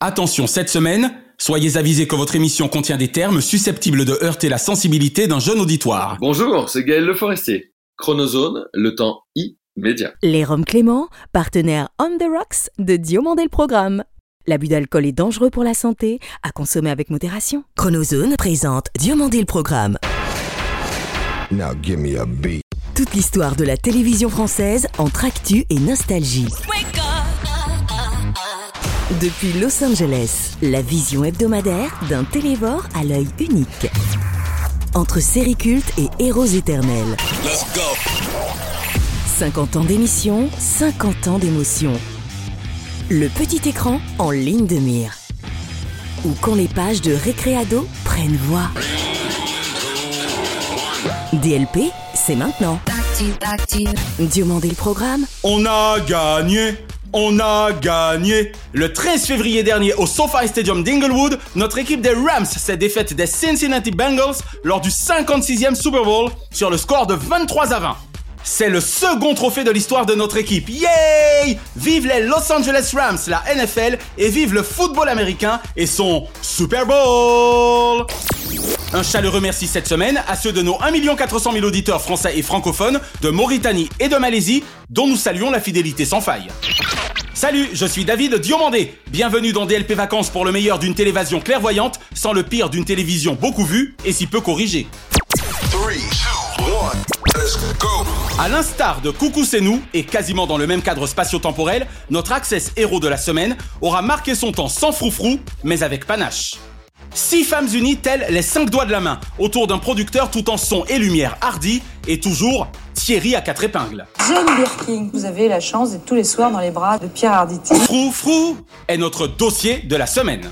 Attention, cette semaine, soyez avisés que votre émission contient des termes susceptibles de heurter la sensibilité d'un jeune auditoire. Bonjour, c'est Gaël Le Forestier. Chronozone, le temps immédiat. Les Roms Clément, partenaire On the Rocks de Diomandé le Programme. L'abus d'alcool est dangereux pour la santé, à consommer avec modération. Chronozone présente Diomandé le Programme. Now give me a beat. Toute l'histoire de la télévision française entre actu et nostalgie. Depuis Los Angeles, la vision hebdomadaire d'un télévore à l'œil unique. Entre séries cultes et héros éternels. 50 ans d'émission, 50 ans d'émotion. Le petit écran en ligne de mire. Ou quand les pages de Récréado prennent voix. DLP, c'est maintenant. Diomandé le programme On a gagné on a gagné Le 13 février dernier au SoFi Stadium d'Inglewood, notre équipe des Rams s'est défaite des Cincinnati Bengals lors du 56e Super Bowl sur le score de 23 à 20. C'est le second trophée de l'histoire de notre équipe. Yay Vive les Los Angeles Rams, la NFL, et vive le football américain et son Super Bowl un chaleureux merci cette semaine à ceux de nos 1 400 000 auditeurs français et francophones de Mauritanie et de Malaisie, dont nous saluons la fidélité sans faille. Salut, je suis David Diomandé. Bienvenue dans DLP Vacances pour le meilleur d'une télévision clairvoyante, sans le pire d'une télévision beaucoup vue et si peu corrigée. À l'instar de Coucou c'est nous, et quasiment dans le même cadre spatio-temporel, notre Access héros de la semaine aura marqué son temps sans froufrou, mais avec panache. Six femmes unies telles les cinq doigts de la main, autour d'un producteur tout en son et lumière hardi, et toujours Thierry à quatre épingles. Jane Birkin, vous avez la chance d'être tous les soirs dans les bras de Pierre Arditi. Frou Frou est notre dossier de la semaine.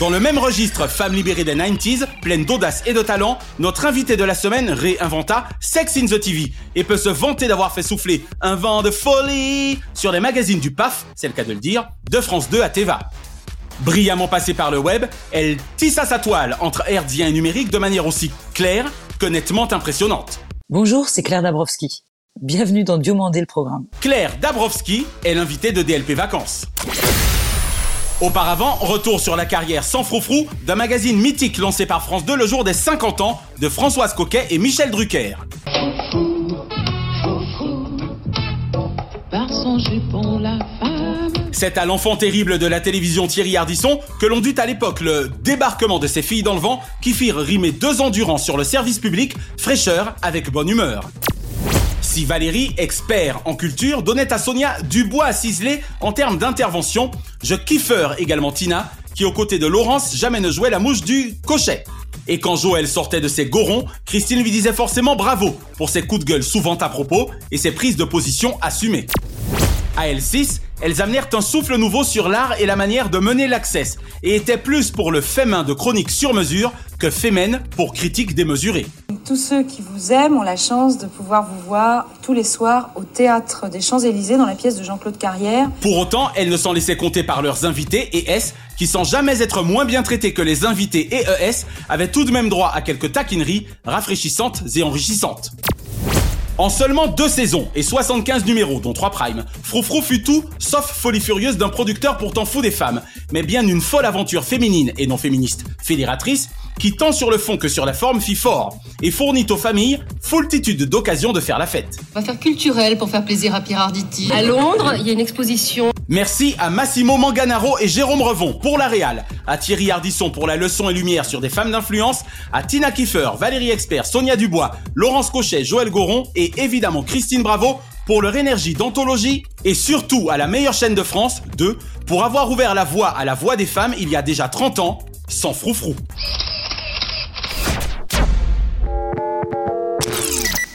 Dans le même registre, femme libérée des 90s, pleine d'audace et de talent, notre invité de la semaine réinventa Sex in the TV et peut se vanter d'avoir fait souffler un vent de folie sur les magazines du PAF, c'est le cas de le dire, de France 2 à Teva. Brillamment passée par le web, elle tissa sa toile entre herdien et numérique de manière aussi claire que nettement impressionnante. Bonjour, c'est Claire Dabrowski. Bienvenue dans Diomandé le programme. Claire Dabrowski est l'invitée de DLP Vacances. Auparavant, retour sur la carrière sans froufrou d'un magazine mythique lancé par France 2 le jour des 50 ans de Françoise Coquet et Michel Drucker. C'est à l'enfant terrible de la télévision Thierry Ardisson que l'on dut à l'époque le débarquement de ses filles dans le vent qui firent rimer deux ans durant sur le service public fraîcheur avec bonne humeur. Si Valérie, expert en culture, donnait à Sonia du bois à ciseler en termes d'intervention, je kiffeur également Tina, qui aux côtés de Laurence jamais ne jouait la mouche du cochet. Et quand Joël sortait de ses gorons, Christine lui disait forcément bravo pour ses coups de gueule souvent à propos et ses prises de position assumées. À L6, elles amenèrent un souffle nouveau sur l'art et la manière de mener l'access, et étaient plus pour le fait main de chronique sur mesure que fémène pour critique démesurée. Tous ceux qui vous aiment ont la chance de pouvoir vous voir tous les soirs au théâtre des Champs-Élysées dans la pièce de Jean-Claude Carrière. Pour autant, elles ne s'en laissaient compter par leurs invités et S, qui sans jamais être moins bien traités que les invités et ES, avaient tout de même droit à quelques taquineries rafraîchissantes et enrichissantes. En seulement deux saisons et 75 numéros, dont trois primes, Froufrou fut tout sauf folie furieuse d'un producteur pourtant fou des femmes, mais bien une folle aventure féminine et non féministe fédératrice qui tant sur le fond que sur la forme fit fort et fournit aux familles foultitude d'occasions de faire la fête. On va faire culturel pour faire plaisir à Pierre Arditi. À Londres, il y a une exposition. Merci à Massimo Manganaro et Jérôme Revon pour la Réal, à Thierry Ardisson pour la leçon et lumière sur des femmes d'influence, à Tina Kiefer, Valérie Expert, Sonia Dubois, Laurence Cochet, Joël Goron et évidemment Christine Bravo pour leur énergie d'anthologie et surtout à la meilleure chaîne de France, 2, pour avoir ouvert la voie à la voix des femmes il y a déjà 30 ans, sans froufrou.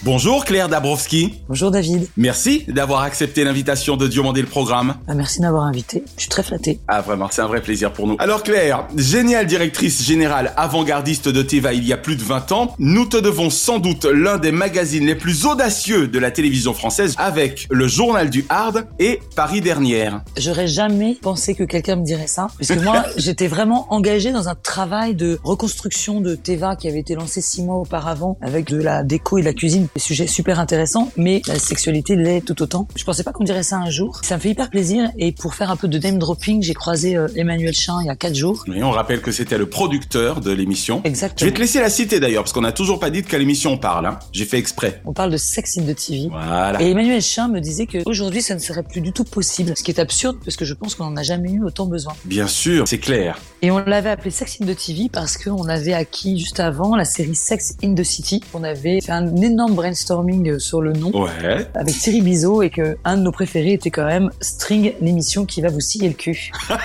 Bonjour Claire Dabrowski. Bonjour David. Merci d'avoir accepté l'invitation de Diomandé le programme. Ah, merci de m'avoir invité. Je suis très flatté. Ah vraiment, c'est un vrai plaisir pour nous. Alors Claire, géniale directrice générale avant-gardiste de Teva il y a plus de 20 ans, nous te devons sans doute l'un des magazines les plus audacieux de la télévision française avec le Journal du Hard et Paris Dernière. J'aurais jamais pensé que quelqu'un me dirait ça. Parce que moi, j'étais vraiment engagée dans un travail de reconstruction de Teva qui avait été lancé six mois auparavant avec de la déco et de la cuisine Des sujets super intéressants, mais la sexualité l'est tout autant. Je pensais pas qu'on dirait ça un jour. Ça me fait hyper plaisir. Et pour faire un peu de name dropping, j'ai croisé euh, Emmanuel Chin il y a quatre jours. Oui, on rappelle que c'était le producteur de l'émission. Je Exactement. vais te laisser la citer d'ailleurs, parce qu'on n'a toujours pas dit de quelle émission on parle. Hein. J'ai fait exprès. On parle de Sex in the TV. Voilà. Et Emmanuel Chin me disait que aujourd'hui ça ne serait plus du tout possible. Ce qui est absurde parce que je pense qu'on n'en a jamais eu autant besoin. Bien sûr, c'est clair. Et on l'avait appelé Sex in the TV parce qu'on avait acquis juste avant la série Sex in the City. On avait fait un énorme brainstorming sur le nom. Ouais. avec Thierry Bizot et que un de nos préférés était quand même String, l'émission qui va vous scier le cul.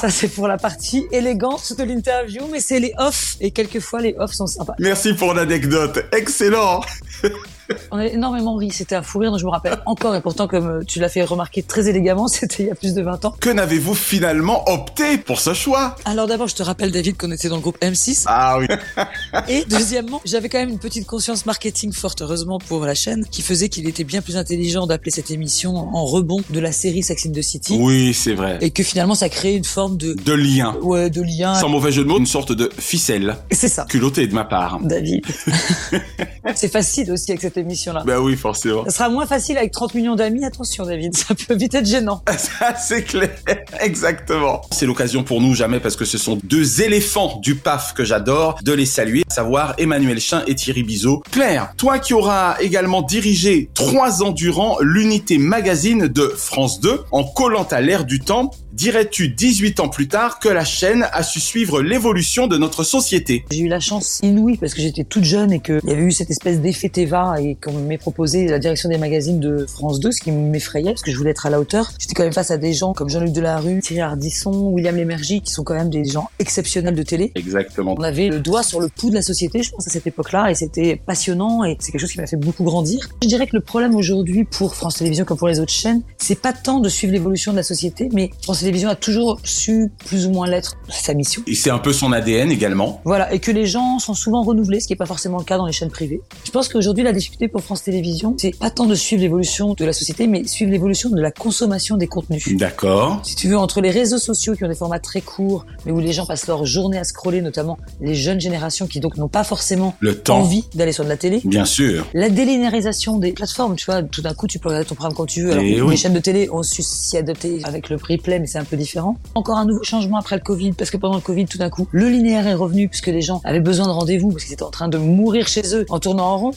Ça, c'est pour la partie élégante de l'interview, mais c'est les off. Et quelquefois, les off sont sympas. Merci pour l'anecdote. Excellent. On a énormément ri. C'était un fou rire dont je me rappelle encore. Et pourtant, comme euh, tu l'as fait remarquer très élégamment, c'était il y a plus de 20 ans. Que n'avez-vous finalement opté pour ce choix? Alors d'abord, je te rappelle, David, qu'on était dans le groupe M6. Ah oui. Et deuxièmement, j'avais quand même une petite conscience marketing forte, heureusement pour la chaîne, qui faisait qu'il était bien plus intelligent d'appeler cette émission en rebond de la série Sex in the City. Oui, c'est vrai. Et que finalement, ça créait une forme de, De lien. ouais, de lien. Sans mauvais jeu de mots, une sorte de ficelle. C'est ça. Culottée de ma part. David. c'est facile aussi avec cette émission-là. Ben oui, forcément. Ça sera moins facile avec 30 millions d'amis. Attention, David, ça peut vite être gênant. Ça, c'est clair. Exactement. C'est l'occasion pour nous, jamais, parce que ce sont deux éléphants du PAF que j'adore, de les saluer, à savoir Emmanuel Chin et Thierry Bizot. Claire, toi qui auras également dirigé trois ans durant l'unité magazine de France 2, en collant à l'ère du temps, dirais-tu 18 ans plus tard que la chaîne a su suivre l'évolution de notre société? J'ai eu la chance inouïe parce que j'étais toute jeune et qu'il y avait eu cette espèce d'effet Teva et qu'on m'ait proposé la direction des magazines de France 2, ce qui m'effrayait parce que je voulais être à la hauteur. J'étais quand même face à des gens comme Jean-Luc Delarue, Thierry Ardisson, William Lémergie, qui sont quand même des gens exceptionnels de télé. Exactement. On avait le doigt sur le pouls de la société, je pense, à cette époque-là, et c'était passionnant, et c'est quelque chose qui m'a fait beaucoup grandir. Je dirais que le problème aujourd'hui pour France Télévisions comme pour les autres chaînes, c'est pas tant de suivre l'évolution de la société, mais France Télévisions a toujours su plus ou moins l'être, sa mission. Et c'est un peu son ADN également. Voilà, et que les gens sont souvent renouvelés, ce qui n'est pas forcément le cas dans les chaînes privées. Je pense qu'aujourd'hui, la difficulté pour France Télévisions, c'est pas tant de suivre l'évolution de la société, mais suivre l'évolution de la consommation des contenus. D'accord. Si tu veux, entre les réseaux sociaux qui ont des formats très courts, mais où les gens passent leur journée à scroller, notamment les jeunes générations qui donc n'ont pas forcément Le temps. envie d'aller sur de la télé. Bien sûr. La délinéarisation des plateformes, tu vois, tout d'un coup tu peux regarder ton programme quand tu veux. Alors, Eh oui. Les chaînes de télé ont su s'y adapter avec le replay, mais c'est un peu différent. Encore un nouveau changement après le Covid, parce que pendant le Covid, tout d'un coup, le linéaire est revenu, puisque les gens avaient besoin de rendez-vous, parce qu'ils étaient en train de mourir chez eux en tournant en rond.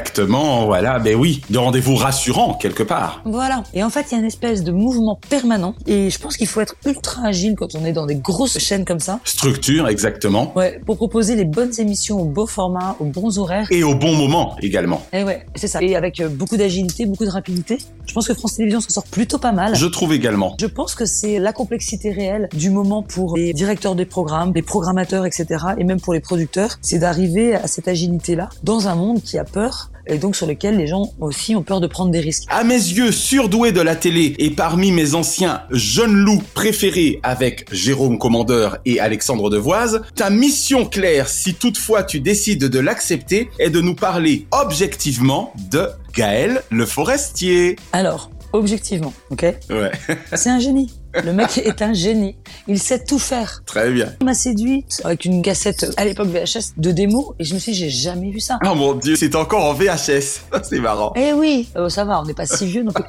Exactement, voilà, ben oui, de rendez-vous rassurant quelque part. Voilà. Et en fait, il y a une espèce de mouvement permanent. Et je pense qu'il faut être ultra agile quand on est dans des grosses chaînes comme ça. Structure, exactement. Ouais, pour proposer les bonnes émissions au beau format, aux bons horaires. Et au bon moment également. Et ouais, c'est ça. Et avec euh, beaucoup d'agilité, beaucoup de rapidité. Je pense que France Télévisions s'en sort plutôt pas mal. Je trouve également. Je pense que c'est la complexité réelle du moment pour les directeurs des programmes, les programmateurs, etc. et même pour les producteurs, c'est d'arriver à cette agilité-là dans un monde qui a peur et donc sur lequel les gens aussi ont peur de prendre des risques. À mes yeux, surdoué de la télé et parmi mes anciens jeunes loups préférés avec Jérôme Commandeur et Alexandre Devoise, ta mission claire, si toutefois tu décides de l'accepter, est de nous parler objectivement de Gaël Le Forestier. Alors, objectivement, ok? Ouais, C'est un génie. Le mec est un génie. Il sait tout faire. très bien. Il m'a séduite avec une cassette à l'époque VHS de démo et je me suis dit j'ai jamais vu ça. Oh mon dieu, c'est encore en VHS. C'est marrant. Eh oui, Euh, ça va, on n'est pas si vieux non plus.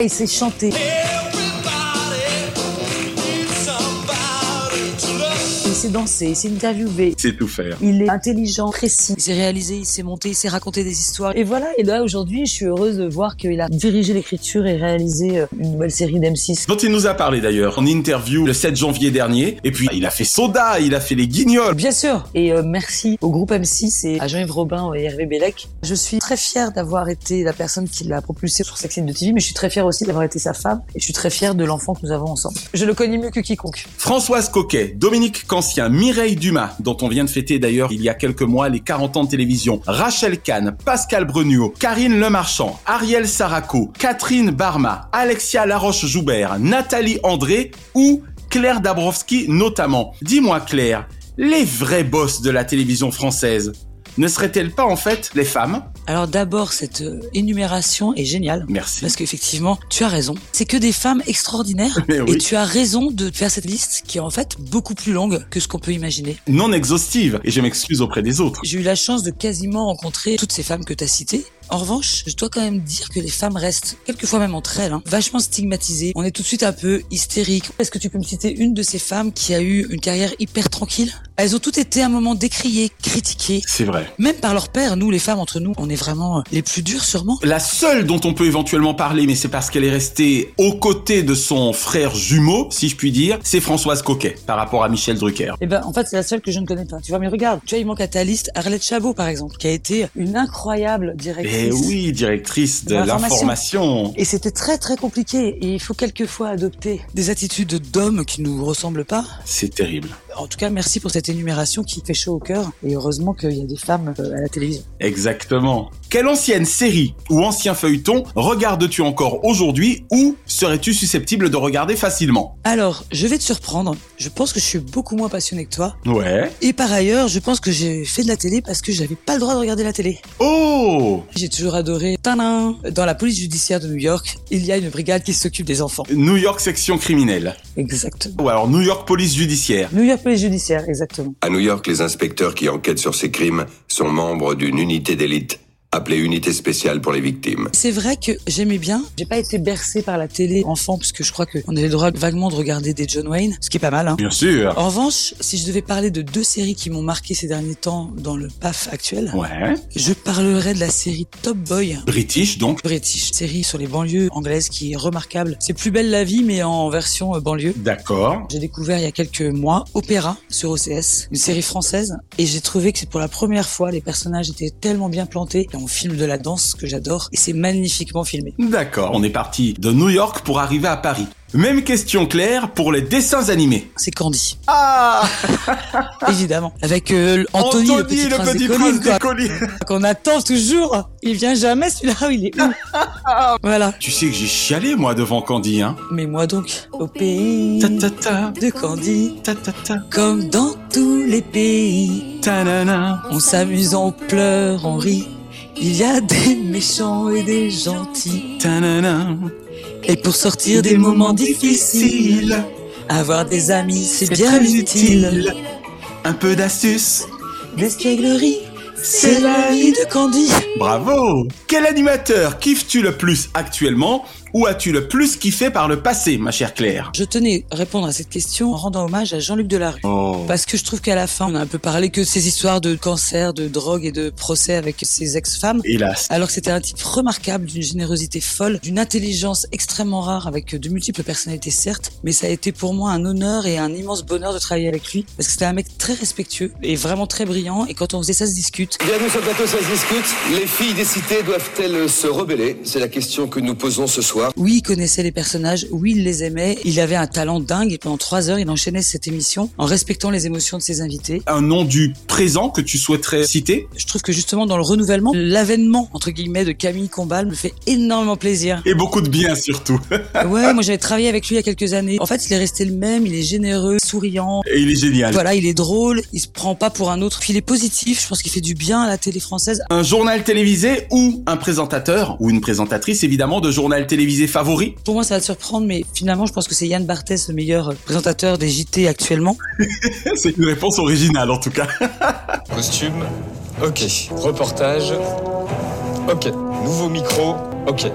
Et c'est chanté. Il s'est dansé, il s'est interviewé. C'est tout faire. Il est intelligent, précis, il s'est réalisé, il s'est monté, il s'est raconté des histoires. Et voilà, et là aujourd'hui, je suis heureuse de voir qu'il a dirigé l'écriture et réalisé euh, une nouvelle série d'M6. Dont il nous a parlé d'ailleurs en interview le 7 janvier dernier. Et puis il a fait Soda, il a fait les Guignols. Bien sûr. Et euh, merci au groupe M6 et à Jean-Yves Robin et Hervé Bellec. Je suis très fière d'avoir été la personne qui l'a propulsé sur Sex and the TV, mais je suis très fière aussi d'avoir été sa femme et je suis très fière de l'enfant que nous avons ensemble. Je le connais mieux que quiconque. Françoise Coquet, Dominique Mireille Dumas, dont on vient de fêter d'ailleurs il y a quelques mois les 40 ans de télévision, Rachel Kahn, Pascal Bruniot, Karine Lemarchand, Ariel Saraco, Catherine Barma, Alexia Laroche-Joubert, Nathalie André ou Claire Dabrowski notamment. Dis-moi Claire, les vrais boss de la télévision française, ne seraient-elles pas en fait les femmes? Alors d'abord, cette euh, énumération est géniale. Merci. Parce qu'effectivement, tu as raison. C'est que des femmes extraordinaires. Mais oui. Et tu as raison de faire cette liste qui est en fait beaucoup plus longue que ce qu'on peut imaginer. Non exhaustive, et je m'excuse auprès des autres. J'ai eu la chance de quasiment rencontrer toutes ces femmes que tu as citées. En revanche, je dois quand même dire que les femmes restent, quelquefois même entre elles, hein, vachement stigmatisées. On est tout de suite un peu hystérique. Est-ce que tu peux me citer une de ces femmes qui a eu une carrière hyper tranquille? Elles ont toutes été à un moment décriées, critiquées. C'est vrai. Même par leur père, nous les femmes entre nous, on est vraiment les plus durs sûrement. La seule dont on peut éventuellement parler, mais c'est parce qu'elle est restée aux côtés de son frère jumeau, si je puis dire, c'est Françoise Coquet, par rapport à Michel Drucker. Eh ben, en fait, c'est la seule que je ne connais pas. Tu vois, mais regarde, tu vois, il manque à ta liste Arlette Chabot, par exemple, qui a été une incroyable directrice. Eh oui, directrice de De l'information. Et c'était très très compliqué. Et il faut quelquefois adopter des attitudes d'hommes qui nous ressemblent pas. C'est terrible. En tout cas, merci pour cette énumération qui fait chaud au cœur. Et heureusement qu'il y a des femmes euh, à la télévision. Exactement. Quelle ancienne série ou ancien feuilleton regardes-tu encore aujourd'hui ou serais-tu susceptible de regarder facilement? Alors, je vais te surprendre. Je pense que je suis beaucoup moins passionné que toi. Ouais. Et par ailleurs, je pense que j'ai fait de la télé parce que j'avais pas le droit de regarder la télé. Oh J'ai toujours adoré. Tadam Dans la police judiciaire de New York, il y a une brigade qui s'occupe des enfants. New York section criminelle. Exactement. Ou alors New York police judiciaire. New York police judiciaire, exactement. À New York, les inspecteurs qui enquêtent sur ces crimes sont membres d'une unité d'élite appelée Unité spéciale pour les victimes. C'est vrai que j'aimais bien. J'ai pas été bercé par la télé enfant puisque je crois qu'on avait le droit vaguement de regarder des John Wayne, ce qui est pas mal. Hein. Bien sûr. En revanche, si je devais parler de deux séries qui m'ont marqué ces derniers temps dans le PAF actuel, Ouais. je parlerais de la série Top Boy. British donc. British, série sur les banlieues anglaises qui est remarquable. C'est plus belle la vie mais en version euh, banlieue. D'accord. J'ai découvert il y a quelques mois Opéra sur OCS, une série française, et j'ai trouvé que c'est pour la première fois les personnages étaient tellement bien plantés. On filme de la danse que j'adore et c'est magnifiquement filmé. D'accord. On est parti de New York pour arriver à Paris. Même question claire pour les dessins animés. C'est Candy, Ah évidemment, avec euh, Anthony, le petit prince des collines. qu'on attend toujours. Il vient jamais celui-là, il est où Voilà. Tu sais que j'ai chialé moi devant Candy, hein. Mais moi donc, au pays Ta ta ta. de Candy, Ta ta ta. comme dans tous les pays, on s'amuse, on pleure, on rit. Il y a des méchants et des gentils. Ta-na-na. Et pour sortir des moments difficiles, avoir des amis, c'est bien utile. Un peu d'astuce. L'espièglerie, c'est la vie de Candy. Bravo Quel animateur kiffes-tu le plus actuellement? Ou as-tu le plus kiffé par le passé, ma chère Claire? Je tenais à répondre à cette question en rendant hommage à Jean-Luc Delarue. Oh. Parce que je trouve qu'à la fin, on a un peu parlé que de ces histoires de cancer, de drogue et de procès avec ses ex-femmes. Hélas. Alors que c'était un type remarquable, d'une générosité folle, d'une intelligence extrêmement rare, avec de multiples personnalités certes, mais ça a été pour moi un honneur et un immense bonheur de travailler avec lui, parce que c'était un mec très respectueux et vraiment très brillant, et quand on faisait ça se discute. Bienvenue sur le plateau, ça se discute. Les filles des cités doivent-elles se rebeller? C'est la question que nous posons ce soir. Oui, il connaissait les personnages, oui, il les aimait, il avait un talent dingue, et pendant trois heures, il enchaînait cette émission en respectant les émotions de ses invités. Un nom du présent que tu souhaiterais citer? Je trouve que justement dans le renouvellement, l'avènement entre guillemets de Camille Combal me fait énormément plaisir. Et beaucoup de bien surtout. Ouais, moi j'avais travaillé avec lui il y a quelques années. En fait, il est resté le même, il est généreux, souriant. Et il est génial. Voilà, il est drôle, il se prend pas pour un autre. Puis il est positif, je pense qu'il fait du bien à la télé française. Un journal télévisé ou un présentateur ou une présentatrice évidemment de journal télévisé favori Pour moi, ça va te surprendre, mais finalement, je pense que c'est Yann Barthès, le meilleur présentateur des JT actuellement. C'est une réponse originale en tout cas. Costume, ok. Reportage, ok. Nouveau micro, ok.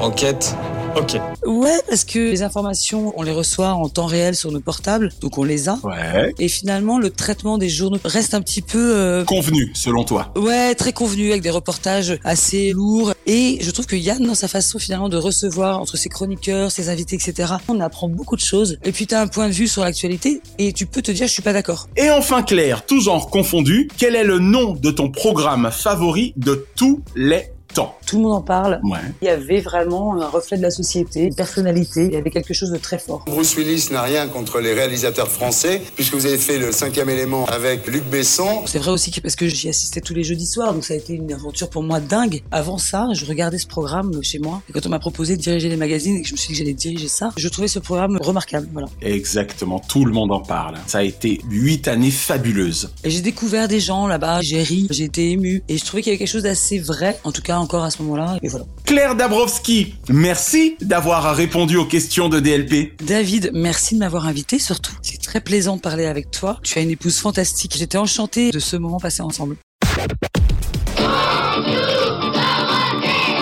Enquête, ok. Ouais, parce que les informations, on les reçoit en temps réel sur nos portables, donc on les a. Ouais. Et finalement, le traitement des journaux reste un petit peu... euh, Convenu selon toi. Ouais, très convenu avec des reportages assez lourds. Et je trouve que Yann, dans sa façon finalement de recevoir entre ses chroniqueurs, ses invités, etc., on apprend beaucoup de choses. Et puis t'as un point de vue sur l'actualité et tu peux te dire je suis pas d'accord. Et enfin Claire, tout genre confondu, quel est le nom de ton programme favori de tous les temps. Tout le monde en parle. Ouais. Il y avait vraiment un reflet de la société, une personnalité. Il y avait quelque chose de très fort. Bruce Willis n'a rien contre les réalisateurs français, puisque vous avez fait le cinquième élément avec Luc Besson. C'est vrai aussi que parce que j'y assistais tous les jeudis soirs, donc ça a été une aventure pour moi dingue. Avant ça, je regardais ce programme chez moi. Et quand on m'a proposé de diriger les magazines et que je me suis dit que j'allais diriger ça, je trouvais ce programme remarquable. Voilà. Exactement, tout le monde en parle. Ça a été huit années fabuleuses. Et j'ai découvert des gens là-bas, j'ai ri, j'ai été ému. Et je trouvais qu'il y avait quelque chose d'assez vrai, en tout cas encore à ce moment-là. Et voilà. Claire Dabrowski, merci d'avoir répondu aux questions de DLP. David, merci de m'avoir invité surtout. C'est très plaisant de parler avec toi. Tu as une épouse fantastique. J'étais enchantée de ce moment passé ensemble.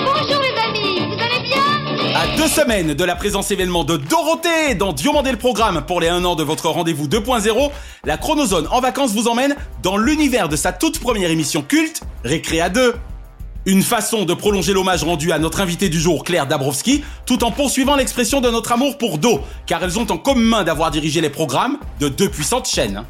Bonjour les amis, vous allez bien? À deux semaines de la présence événement de Dorothée dans Diomandé le programme pour les 1 an de votre rendez-vous 2.0, la Chronozone en vacances vous emmène dans l'univers de sa toute première émission culte, Récréa 2. Une façon de prolonger l'hommage rendu à notre invité du jour, Claire Dabrowski, tout en poursuivant l'expression de notre amour pour Do, car elles ont en commun d'avoir dirigé les programmes de deux puissantes chaînes.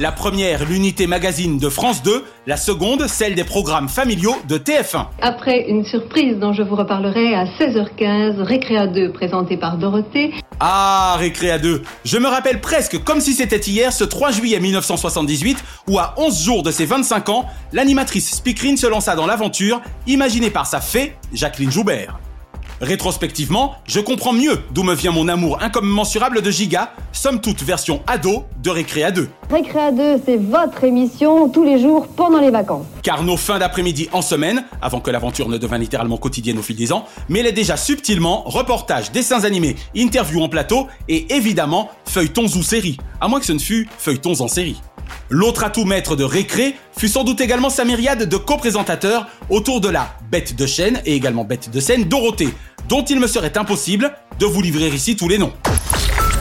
La première, l'unité magazine de France 2, la seconde, celle des programmes familiaux de TF1. Après une surprise dont je vous reparlerai à 16h15, Récréa 2 présenté par Dorothée. Ah, Récréa 2. Je me rappelle presque comme si c'était hier ce 3 juillet 1978 où à 11 jours de ses 25 ans, l'animatrice Speakerine se lança dans l'aventure imaginée par sa fée, Jacqueline Joubert. Rétrospectivement, je comprends mieux d'où me vient mon amour incommensurable de Giga, somme toute version ado de Récréa 2. Récréa 2, c'est votre émission tous les jours pendant les vacances. Car nos fins d'après-midi en semaine, avant que l'aventure ne devint littéralement quotidienne au fil des ans, mêlaient déjà subtilement reportages, dessins animés, interviews en plateau et évidemment feuilletons ou séries, à moins que ce ne fût feuilletons en série. L'autre atout maître de Récré fut sans doute également sa myriade de co-présentateurs autour de la bête de chaîne et également bête de scène Dorothée, dont il me serait impossible de vous livrer ici tous les noms.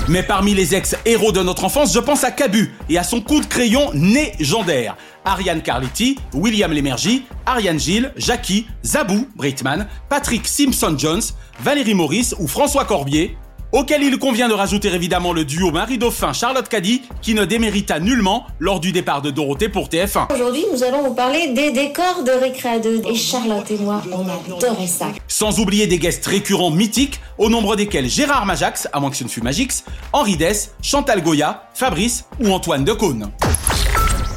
Mais parmi les ex-héros de notre enfance, je pense à Cabu et à son coup de crayon légendaire. Ariane Carletti, William Lémergie, Ariane Gilles, Jackie, Zabou, Britman, Patrick Simpson-Jones, Valérie Maurice ou François Corbier, auquel il convient de rajouter évidemment le duo Marie-Dauphin-Charlotte Caddy qui ne démérita nullement lors du départ de Dorothée pour TF1. Aujourd'hui, nous allons vous parler des décors de Récréa 2. Et Charlotte et moi, on adorait ça. Sans oublier des guests récurrents mythiques, au nombre desquels Gérard Majax, à moins que ce ne fût Magix, Henri Dess, Chantal Goya, Fabrice ou Antoine Decaune.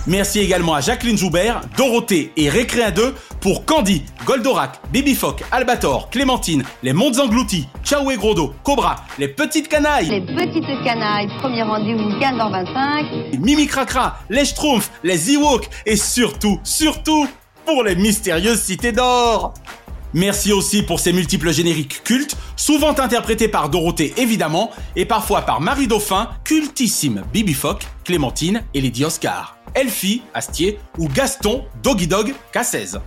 Merci également à Jacqueline Joubert, Dorothée et Récréa 2 pour Candy, Goldorak, Bibifoc, Albator, Clémentine, les Mondes Engloutis, Ciao et Grodo, Cobra, les Petites Canailles, Les petites canailles, premier rendez-vous 15h25. Mimi Cracra, les Schtroumpfs, les Ewoks et surtout, surtout, pour les mystérieuses cités d'or. Merci aussi pour ces multiples génériques cultes, souvent interprétés par Dorothée évidemment, et parfois par Marie Dauphin, cultissime Bibi Fock, Clémentine et Lady Oscar, Elfie, Astier ou Gaston, Doggy Dog, K16.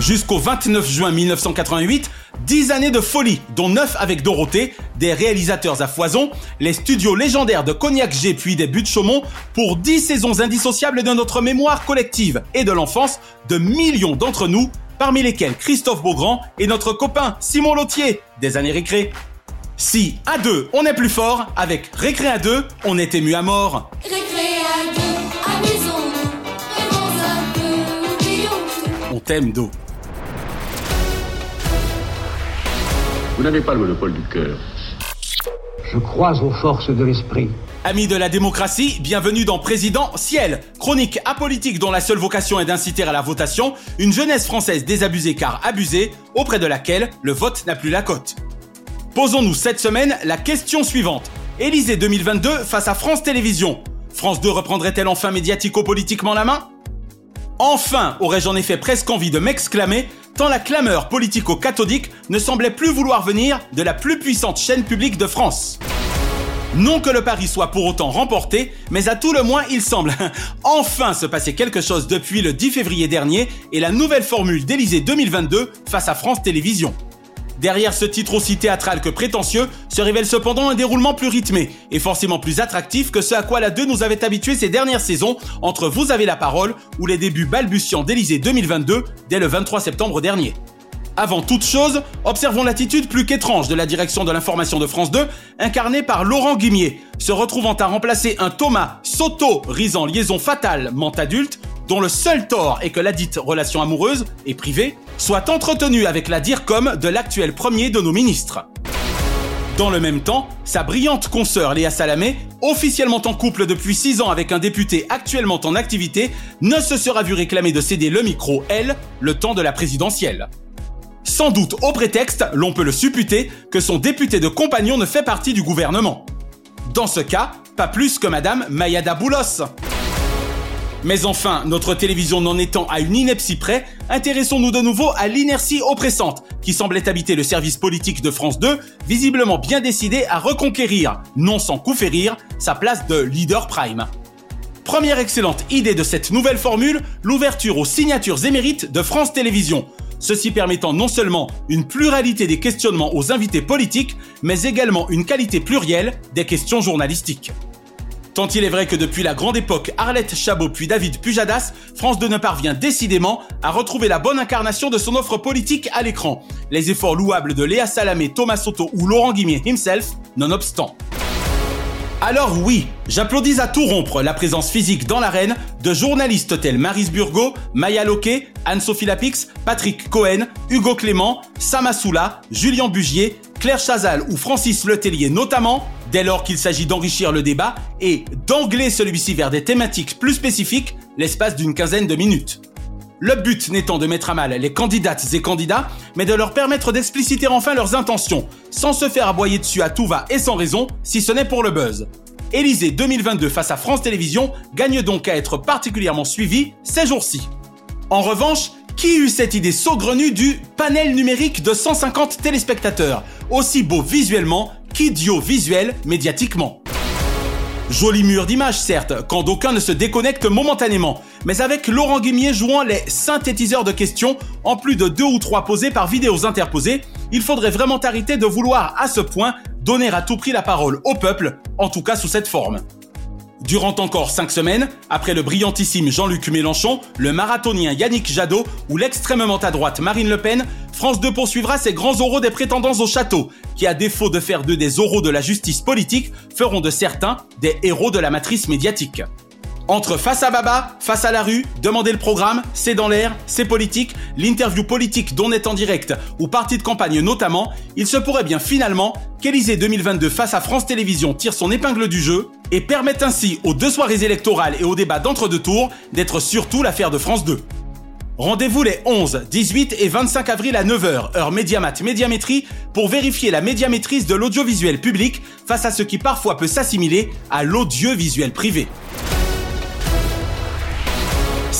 Jusqu'au 29 juin 1988, 10 années de folie, dont 9 avec Dorothée, des réalisateurs à foison, les studios légendaires de Cognac G puis des buts de Chaumont, pour 10 saisons indissociables de notre mémoire collective et de l'enfance de millions d'entre nous, parmi lesquels Christophe Beaugrand et notre copain Simon Lautier, des années récré. Si, à deux, on est plus fort, avec Récré à deux, on est ému à mort. Récréa 2, amusons-nous, rêvons un peu, oublions tout. On t'aime, Do. Vous n'avez pas le monopole du cœur. Je crois aux forces de l'esprit. Amis de la démocratie, bienvenue dans Président Ciel, chronique apolitique dont la seule vocation est d'inciter à la votation une jeunesse française désabusée car abusée, auprès de laquelle le vote n'a plus la cote. Posons-nous cette semaine la question suivante. Élysée 2022 face à France Télévisions. France 2 reprendrait-elle enfin médiatico-politiquement la main? Enfin, aurais-je en effet presque envie de m'exclamer, tant la clameur politico-cathodique ne semblait plus vouloir venir de la plus puissante chaîne publique de France. Non que le pari soit pour autant remporté, mais à tout le moins il semble enfin se passer quelque chose depuis le 10 février dernier et la nouvelle formule d'Élysée 2022 face à France Télévisions. Derrière ce titre aussi théâtral que prétentieux se révèle cependant un déroulement plus rythmé et forcément plus attractif que ce à quoi la 2 nous avait habitués ces dernières saisons entre Vous avez la parole ou les débuts balbutiants d'Élysée 2022 dès le 23 septembre dernier. Avant toute chose, observons l'attitude plus qu'étrange de la direction de l'information de France 2, incarnée par Laurent Guimier, se retrouvant à remplacer un Thomas Soto risant liaison fatale ment adulte dont le seul tort est que la dite relation amoureuse et privée soit entretenue avec la DIRCOM de l'actuel premier de nos ministres. Dans le même temps, sa brillante consoeur Léa Salamé, officiellement en couple depuis 6 ans avec un député actuellement en activité, ne se sera vu réclamer de céder le micro, elle, le temps de la présidentielle. Sans doute au prétexte, l'on peut le supputer, que son député de compagnon ne fait partie du gouvernement. Dans ce cas, pas plus que Madame Mayada Boulos. Mais enfin, notre télévision n'en étant à une ineptie près, intéressons-nous de nouveau à l'inertie oppressante qui semblait habiter le service politique de France 2, visiblement bien décidé à reconquérir, non sans coup férir, sa place de leader prime. Première excellente idée de cette nouvelle formule, l'ouverture aux signatures émérites de France Télévisions. Ceci permettant non seulement une pluralité des questionnements aux invités politiques, mais également une qualité plurielle des questions journalistiques. Tant il est vrai que depuis la grande époque Arlette Chabot puis David Pujadas, France 2 ne parvient décidément à retrouver la bonne incarnation de son offre politique à l'écran. Les efforts louables de Léa Salamé, Thomas Soto ou Laurent Guimier himself, nonobstant. Alors oui, j'applaudis à tout rompre la présence physique dans l'arène de journalistes tels Maris Burgo, Maya Loquet, Anne-Sophie Lapix, Patrick Cohen, Hugo Clément, Sam Assoula, Julien Bugier, Claire Chazal ou Francis Letellier notamment, dès lors qu'il s'agit d'enrichir le débat et d'angler celui-ci vers des thématiques plus spécifiques l'espace d'une quinzaine de minutes. Le but n'étant de mettre à mal les candidates et candidats, mais de leur permettre d'expliciter enfin leurs intentions, sans se faire aboyer dessus à tout va et sans raison, si ce n'est pour le buzz. Élysée 2022 face à France Télévisions gagne donc à être particulièrement suivi ces jours-ci. En revanche, qui eut cette idée saugrenue du panel numérique de 150 téléspectateurs, aussi beau visuellement qu'idiot-visuel médiatiquement Joli mur d'image certes, quand d'aucuns ne se déconnectent momentanément, mais avec Laurent Guimier jouant les synthétiseurs de questions, en plus de deux ou trois posés par vidéos interposées, il faudrait vraiment arrêter de vouloir à ce point donner à tout prix la parole au peuple, en tout cas sous cette forme. Durant encore cinq semaines, après le brillantissime Jean-Luc Mélenchon, le marathonien Yannick Jadot ou l'extrêmement à droite Marine Le Pen, France 2 poursuivra ses grands oraux des prétendants au château, qui à défaut de faire d'eux des oraux de la justice politique, feront de certains des héros de la matrice médiatique. Entre face à Baba, face à la rue, demander le programme, c'est dans l'air, c'est politique, l'interview politique dont est en direct ou partie de campagne notamment, il se pourrait bien finalement qu'Élysée 2022 face à France Télévisions tire son épingle du jeu et permette ainsi aux deux soirées électorales et aux débats d'entre-deux tours d'être surtout l'affaire de France 2. Rendez-vous les 11, 18 et 25 avril à 9h, heure Médiamat Médiamétrie, pour vérifier la médiamétrise de l'audiovisuel public face à ce qui parfois peut s'assimiler à l'audiovisuel privé.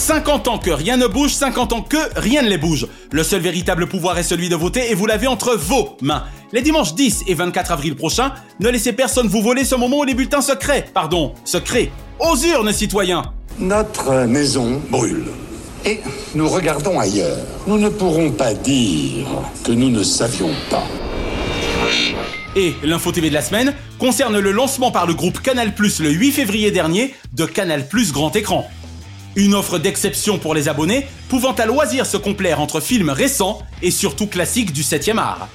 50 ans que rien ne bouge, 50 ans que rien ne les bouge. Le seul véritable pouvoir est celui de voter et vous l'avez entre vos mains. Les dimanches 10 et 24 avril prochains, ne laissez personne vous voler ce moment où les bulletins se créent, pardon, se créent. Aux urnes, citoyens Notre maison brûle. Et nous regardons ailleurs. Nous ne pourrons pas dire que nous ne savions pas. Et l'info TV de la semaine concerne le lancement par le groupe Canal+, le 8 février dernier, de Canal+, Grand Écran. Une offre d'exception pour les abonnés, pouvant à loisir se complaire entre films récents et surtout classiques du 7e art.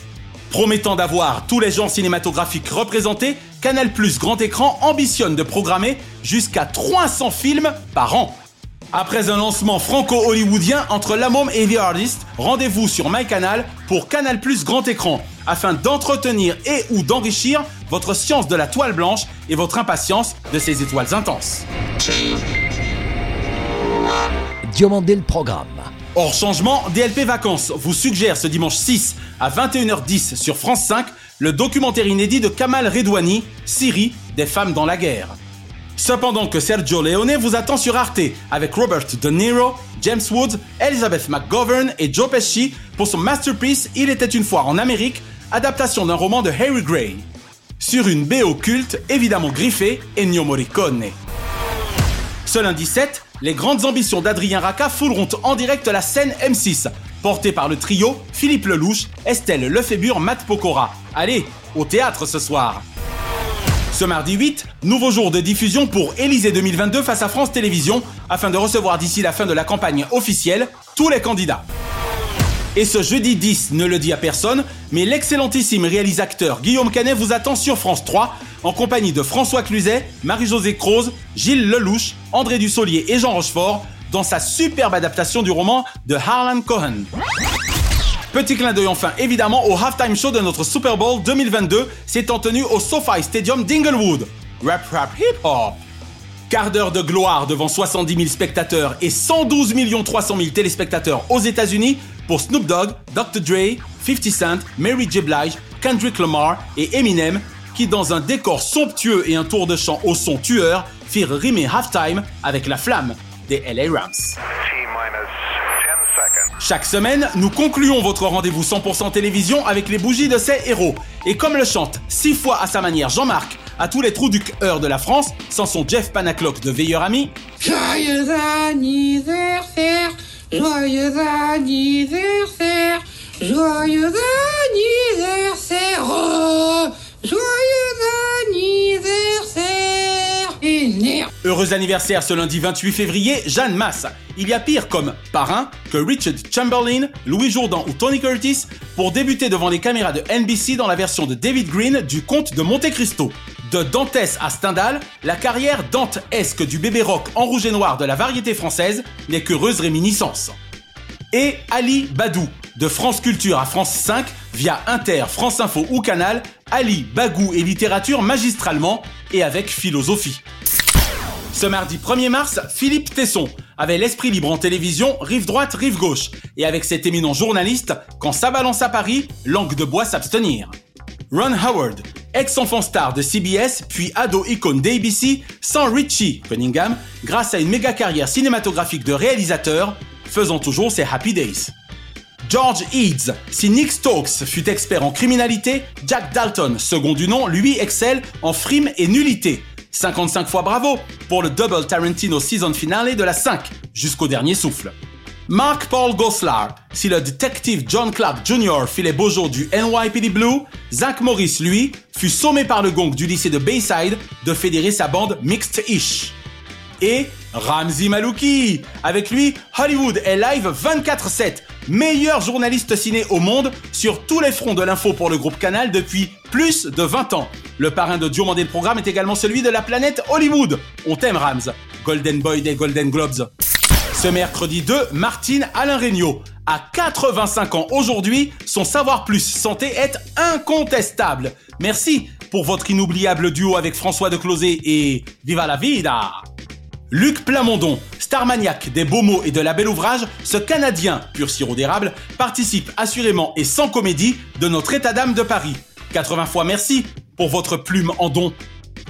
Promettant d'avoir tous les genres cinématographiques représentés, Canal Plus Grand Écran ambitionne de programmer jusqu'à 300 films par an. Après un lancement franco-hollywoodien entre La et The Artist, rendez-vous sur MyCanal pour Canal Plus Grand Écran, afin d'entretenir et ou d'enrichir votre science de la toile blanche et votre impatience de ces étoiles intenses. Diomandé le programme. Hors changement, DLP Vacances vous suggère ce dimanche 6 à 21h10 sur France 5 le documentaire inédit de Kamal Redouani, Syrie, des femmes dans la guerre. Cependant que Sergio Leone vous attend sur Arte avec Robert De Niro, James Woods, Elizabeth McGovern et Joe Pesci pour son masterpiece Il était une fois en Amérique, adaptation d'un roman de Harry Gray. Sur une BO culte, évidemment griffée, Ennio Morricone. Ce lundi 7, les grandes ambitions d'Adrien Racca fouleront en direct la scène M6, portée par le trio Philippe Lelouch, Estelle Lefébure, Matt Pokora. Allez, au théâtre ce soir. Ce mardi 8, nouveau jour de diffusion pour Élysée 2022 face à France Télévisions, afin de recevoir d'ici la fin de la campagne officielle tous les candidats. Et ce jeudi 10 ne le dit à personne, mais l'excellentissime réalisateur Guillaume Canet vous attend sur France 3 en compagnie de François Cluzet, Marie-Josée Croze, Gilles Lelouch, André Dussolier et Jean Rochefort dans sa superbe adaptation du roman de Harlan Cohen. Petit clin d'œil enfin évidemment au halftime show de notre Super Bowl 2022 s'étant tenu au SoFi Stadium d'Inglewood. Rap rap hip hop. Quart d'heure de gloire devant 70 000 spectateurs et 112 300 000 téléspectateurs aux États-Unis pour Snoop Dogg, Dr. Dre, 50 Cent, Mary J. Blige, Kendrick Lamar et Eminem qui dans un décor somptueux et un tour de chant au son tueur firent rimer halftime avec la flamme des LA Rams. Chaque semaine, nous concluons votre rendez-vous 100% télévision avec les bougies de ces héros. Et comme le chante six fois à sa manière Jean-Marc, à tous les trous du cœur de la France, sans son Jeff Panaclock de veilleur ami. Joyeux anniversaire, joyeux anniversaire, joyeux anniversaire, oh, joyeux anniversaire, Heureux anniversaire ce lundi 28 février, Jeanne Masse. Il y a pire comme parrain que Richard Chamberlain, Louis Jourdan ou Tony Curtis pour débuter devant les caméras de NBC dans la version de David Green du Comte de Monte Cristo. De Dantès à Stendhal, la carrière dantesque du bébé rock en rouge et noir de la variété française n'est qu'heureuse réminiscence. Et Ali Badou, de France Culture à France 5, via Inter, France Info ou Canal, Ali Bagou et littérature magistralement et avec philosophie. Ce mardi 1er mars, Philippe Tesson avait l'esprit libre en télévision, rive droite, rive gauche, et avec cet éminent journaliste, quand ça balance à Paris, langue de bois s'abstenir. Ron Howard, ex-enfant star de CBS, puis ado icône d'ABC, sans Richie Cunningham, grâce à une méga carrière cinématographique de réalisateur, faisant toujours ses Happy Days. George Eads, si Nick Stokes fut expert en criminalité, Jack Dalton, second du nom, lui excelle en frime et nullité. 55 fois bravo pour le double Tarantino season finale de la 5 jusqu'au dernier souffle. Mark Paul Goslar, si le détective John Clark Jr. les beaux jours du NYPD Blue, Zach Morris, lui, fut sommé par le gong du lycée de Bayside de fédérer sa bande Mixed-ish. Et Ramzi Malouki, avec lui, Hollywood est live 24-7, meilleur journaliste ciné au monde sur tous les fronts de l'info pour le groupe Canal depuis plus de 20 ans. Le parrain de Diomandé le programme est également celui de la planète Hollywood. On t'aime Rams, Golden Boy des Golden Globes. Ce mercredi 2, Martine Alain Regnault. À 85 ans aujourd'hui, son savoir plus santé est incontestable. Merci pour votre inoubliable duo avec François de Closet et Viva la vida Luc Plamondon, star maniaque des beaux mots et de la belle ouvrage, ce Canadien, pur sirop d'érable, participe assurément et sans comédie de notre état d'âme de Paris. 80 fois merci pour votre plume en don.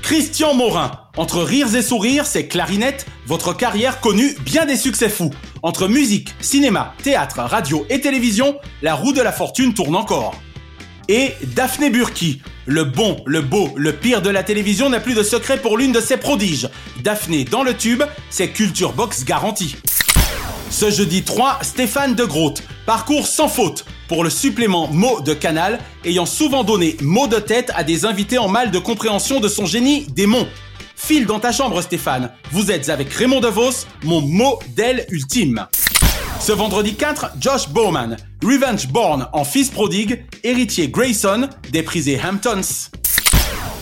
Christian Morin, entre rires et sourires, c'est clarinette, votre carrière connue bien des succès fous. Entre musique, cinéma, théâtre, radio et télévision, la roue de la fortune tourne encore. Et Daphné Burki, le bon, le beau, le pire de la télévision n'a plus de secret pour l'une de ses prodiges. Daphné dans le tube, c'est Culture Box garantie. Ce jeudi 3, Stéphane de Groot, parcours sans faute pour le supplément mots de Canal, ayant souvent donné mots de tête à des invités en mal de compréhension de son génie démon. File dans ta chambre Stéphane, vous êtes avec Raymond DeVos, mon modèle ultime. Ce vendredi 4, Josh Bowman, Revenge Born en fils prodigue, héritier Grayson des prisés Hamptons.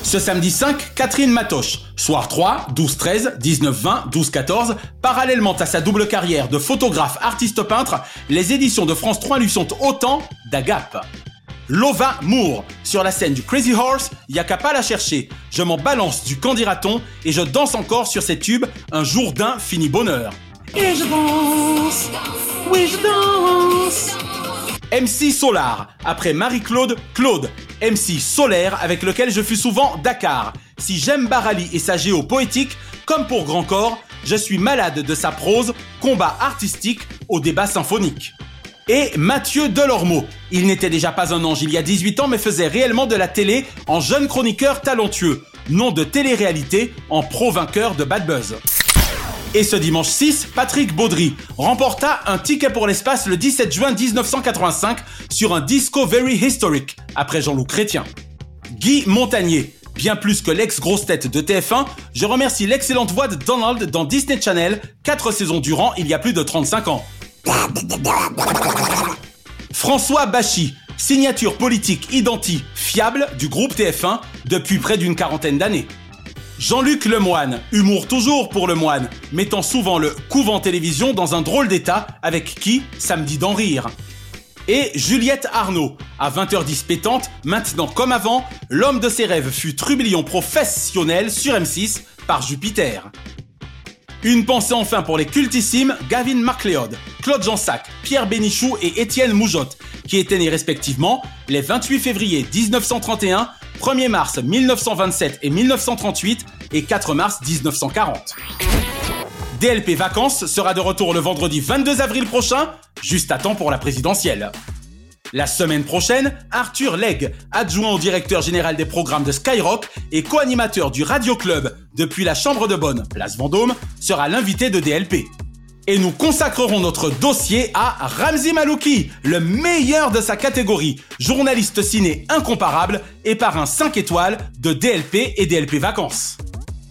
Ce samedi 5, Catherine Matoche. Soir 3, 12-13, 19-20, 12-14. Parallèlement à sa double carrière de photographe artiste peintre, les éditions de France 3 lui sont autant d'agapes. Lova Moore. Sur la scène du Crazy Horse, y a qu'à pas la chercher. Je m'en balance du candidaton et je danse encore sur ces tubes un jour d'un fini bonheur. Et je danse, oui je danse. MC Solar, après Marie-Claude, Claude. MC Solaire, avec lequel je fus souvent Dakar. Si j'aime Barali et sa géo poétique, comme pour Grand Corps, je suis malade de sa prose, combat artistique au débat symphonique. Et Mathieu Delormeau. Il n'était déjà pas un ange il y a 18 ans, mais faisait réellement de la télé en jeune chroniqueur talentueux. Nom de télé-réalité en pro-vainqueur de Bad Buzz. Et ce dimanche 6, Patrick Baudry remporta un ticket pour l'espace le 17 juin 1985 sur un disco very historic, après Jean-Loup Chrétien. Guy Montagnier, bien plus que l'ex-grosse tête de TF1, je remercie l'excellente voix de Donald dans Disney Channel, 4 saisons durant il y a plus de 35 ans. François Bachy, signature politique identique fiable du groupe TF1 depuis près d'une quarantaine d'années. Jean-Luc Lemoine, humour toujours pour Lemoine, mettant souvent le couvent télévision dans un drôle d'état avec qui Samedi d'en rire. Et Juliette Arnaud, à 20h10 pétante, maintenant comme avant, l'homme de ses rêves fut trublion professionnel sur M6 par Jupiter. Une pensée enfin pour les cultissimes Gavin MacLeod, Claude Jansac, Pierre Bénichou et Étienne Moujotte, qui étaient nés respectivement les 28 février 1931, 1er mars 1927 et 1938 et 4 mars 1940. DLP Vacances sera de retour le vendredi 22 avril prochain, juste à temps pour la présidentielle. La semaine prochaine, Arthur Legge, adjoint au directeur général des programmes de Skyrock et co-animateur du Radio Club depuis la Chambre de Bonne, place Vendôme, sera l'invité de DLP. Et nous consacrerons notre dossier à Ramzi Malouki, le meilleur de sa catégorie, journaliste ciné incomparable et par un 5 étoiles de DLP et DLP Vacances.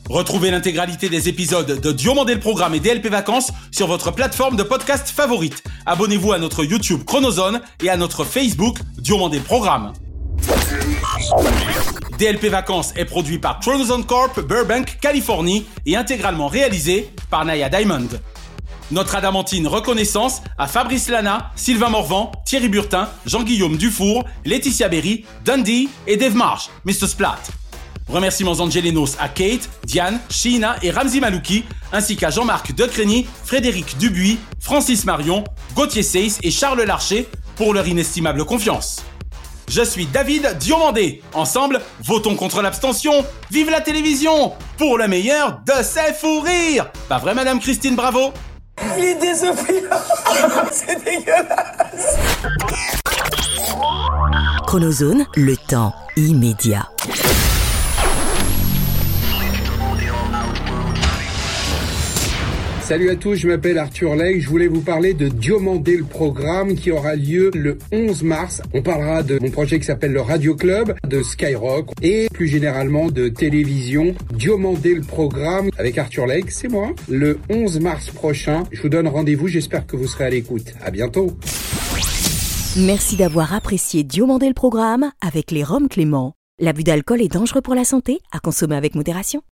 Retrouvez l'intégralité des épisodes de Diomandé le Programme et DLP Vacances sur votre plateforme de podcast favorite. Abonnez-vous à notre YouTube Chronozone et à notre Facebook Diomandé le Programme. DLP Vacances est produit par Chronozone Corp Burbank, Californie et intégralement réalisé par Naya Diamond. Notre adamantine reconnaissance à Fabrice Lana, Sylvain Morvan, Thierry Burtin, Jean-Guillaume Dufour, Laetitia Berry, Dundee et Dave Marsh, Mr. Splat. Remerciements angelinos à Kate, Diane, Sheena et Ramzi Malouki, ainsi qu'à Jean-Marc Decreny, Frédéric Dubuis, Francis Marion, Gauthier Seyss et Charles Larcher pour leur inestimable confiance. Je suis David Diomandé. Ensemble, votons contre l'abstention. Vive la télévision Pour le meilleur de ses fous rires Pas vrai, Madame Christine Bravo? Il est désopilant C'est dégueulasse Chronozone, le temps immédiat. Salut à tous, je m'appelle Arthur Legge. Je voulais vous parler de Diomandé le programme qui aura lieu le 11 mars. On parlera de mon projet qui s'appelle le Radio Club, de Skyrock et plus généralement de télévision. Diomandé le programme avec Arthur Legge, c'est moi. Le 11 mars prochain, je vous donne rendez-vous. J'espère que vous serez à l'écoute. À bientôt. Merci d'avoir apprécié Diomandé le programme avec les Roms Clément. L'abus d'alcool est dangereux pour la santé, à consommer avec modération.